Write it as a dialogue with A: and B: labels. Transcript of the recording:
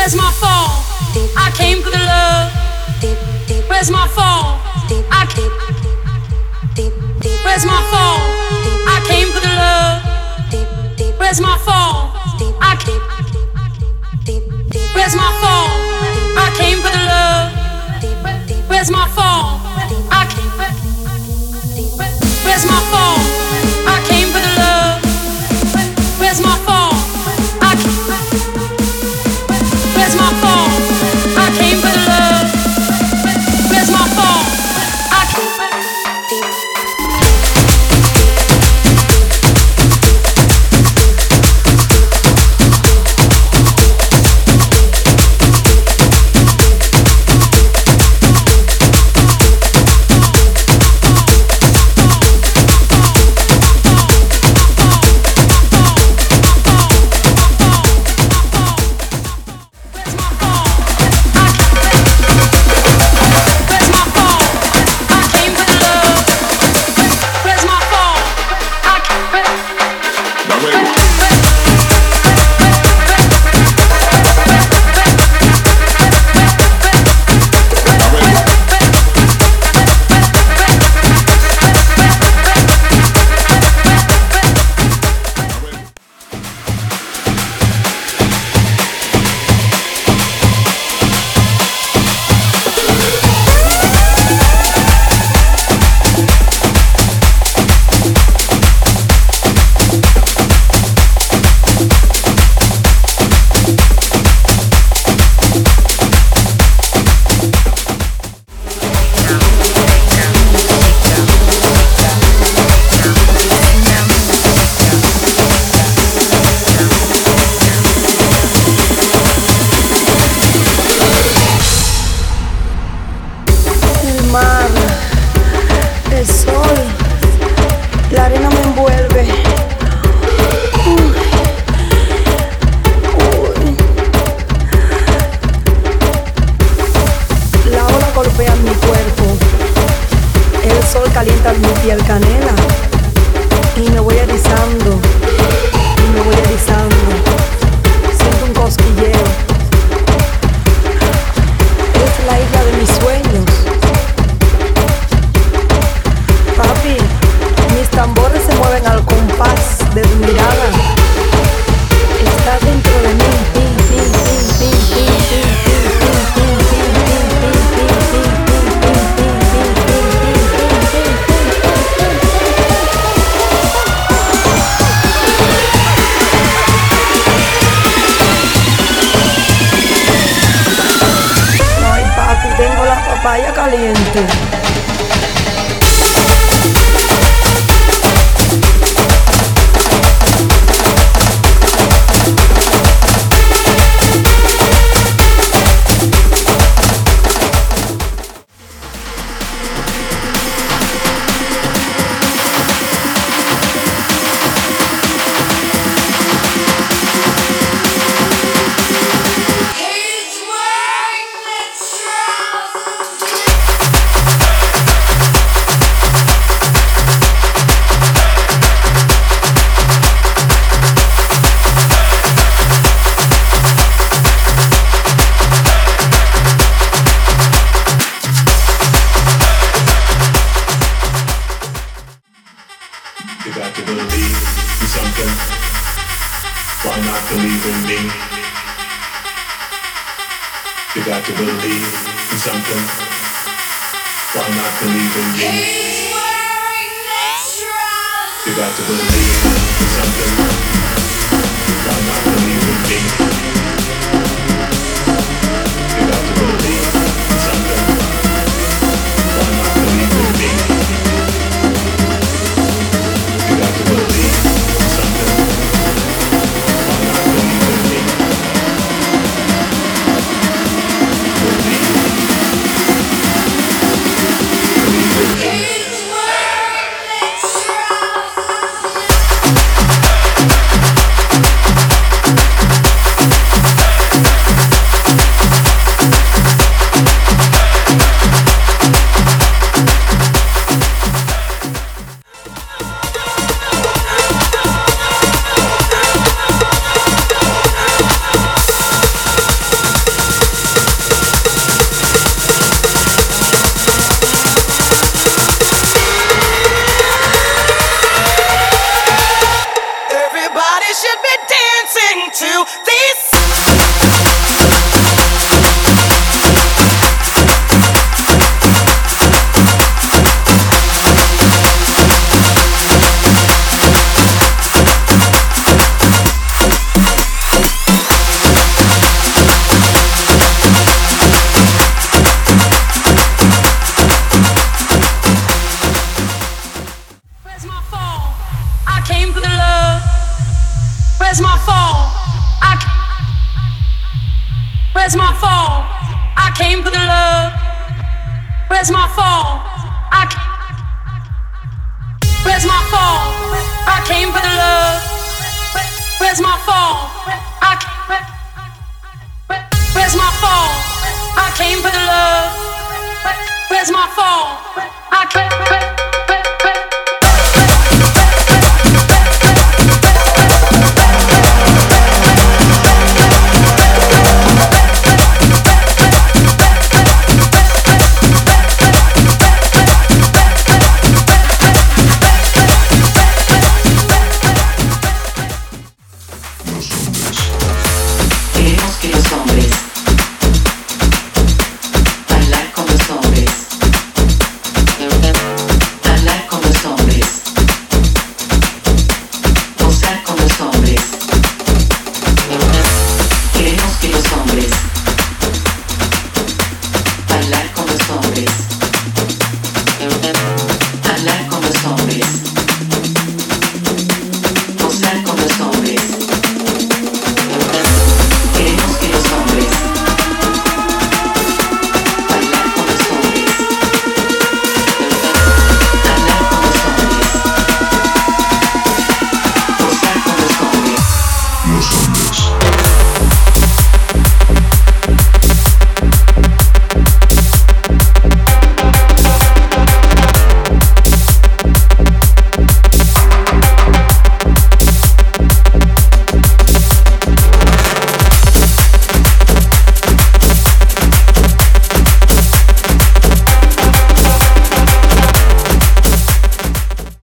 A: Where's my fall? I came for the love. Where's my fall? I came. Where's my fall? I came for the love. Where's my fall? I came. Where's my fall? I came for the love. Where's my fall?
B: La ola golpea mi cuerpo, el sol calienta mi piel canela papaya caliente.
C: You got to believe in something. Why not believe in me? He's wearing natural. You got to believe in something. Why not believe in me?
A: Where's my fall? I. Where's my fall? I came for the love. Where's my fall? I. Where's my fall? I came for the love. Where's my fall? I. Where's my fall? I came for the love. Where's my fall? I.